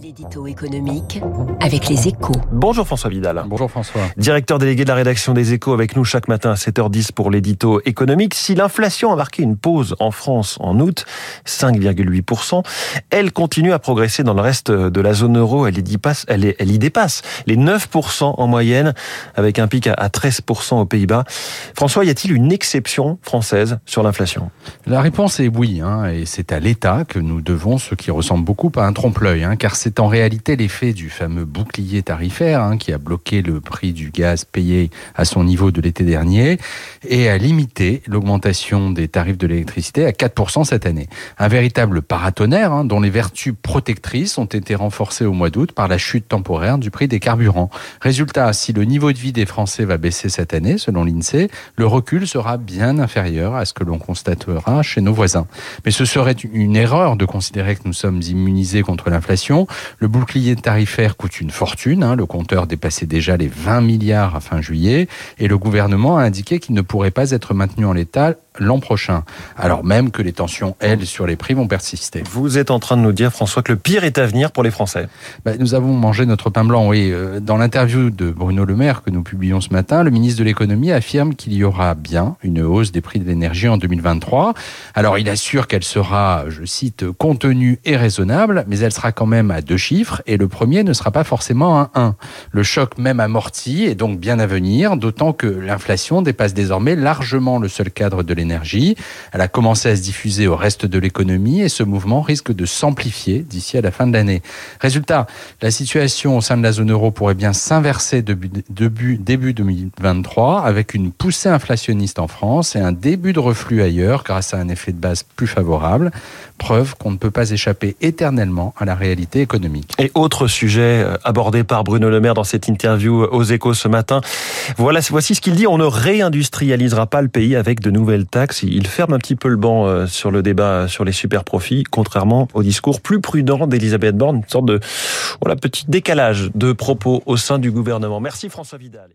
L'édito économique avec les échos. Bonjour François Vidal. Bonjour François. Directeur délégué de la rédaction des échos avec nous chaque matin à 7h10 pour l'édito économique. Si l'inflation a marqué une pause en France en août, 5,8%, elle continue à progresser dans le reste de la zone euro. Elle y dépasse, elle, y dépasse les 9% en moyenne avec un pic à 13% aux Pays-Bas. François, y a-t-il une exception française sur l'inflation? La réponse est oui, hein, et c'est à l'État que nous devons ce qui ressemble beaucoup à un trompe-l'œil, hein, car c'est c'est en réalité l'effet du fameux bouclier tarifaire hein, qui a bloqué le prix du gaz payé à son niveau de l'été dernier et a limité l'augmentation des tarifs de l'électricité à 4% cette année. Un véritable paratonnerre hein, dont les vertus protectrices ont été renforcées au mois d'août par la chute temporaire du prix des carburants. Résultat, si le niveau de vie des Français va baisser cette année, selon l'INSEE, le recul sera bien inférieur à ce que l'on constatera chez nos voisins. Mais ce serait une erreur de considérer que nous sommes immunisés contre l'inflation. Le bouclier tarifaire coûte une fortune. Hein. Le compteur dépassait déjà les 20 milliards à fin juillet. Et le gouvernement a indiqué qu'il ne pourrait pas être maintenu en l'état l'an prochain, alors même que les tensions, elles, sur les prix vont persister. Vous êtes en train de nous dire, François, que le pire est à venir pour les Français. Ben, nous avons mangé notre pain blanc, oui. Euh, dans l'interview de Bruno Le Maire que nous publions ce matin, le ministre de l'économie affirme qu'il y aura bien une hausse des prix de l'énergie en 2023. Alors il assure qu'elle sera, je cite, contenue et raisonnable, mais elle sera quand même à deux chiffres, et le premier ne sera pas forcément un 1. Le choc même amorti est donc bien à venir, d'autant que l'inflation dépasse désormais largement le seul cadre de l'énergie elle a commencé à se diffuser au reste de l'économie et ce mouvement risque de s'amplifier d'ici à la fin de l'année. Résultat, la situation au sein de la zone euro pourrait bien s'inverser début, début, début 2023 avec une poussée inflationniste en France et un début de reflux ailleurs grâce à un effet de base plus favorable. Preuve qu'on ne peut pas échapper éternellement à la réalité économique. Et autre sujet euh, abordé par Bruno Le Maire dans cette interview aux échos ce matin. Voilà, voici ce qu'il dit. On ne réindustrialisera pas le pays avec de nouvelles taxes. Il ferme un petit peu le banc euh, sur le débat sur les super profits, contrairement au discours plus prudent d'Elisabeth Borne, une sorte de voilà, petit décalage de propos au sein du gouvernement. Merci François Vidal.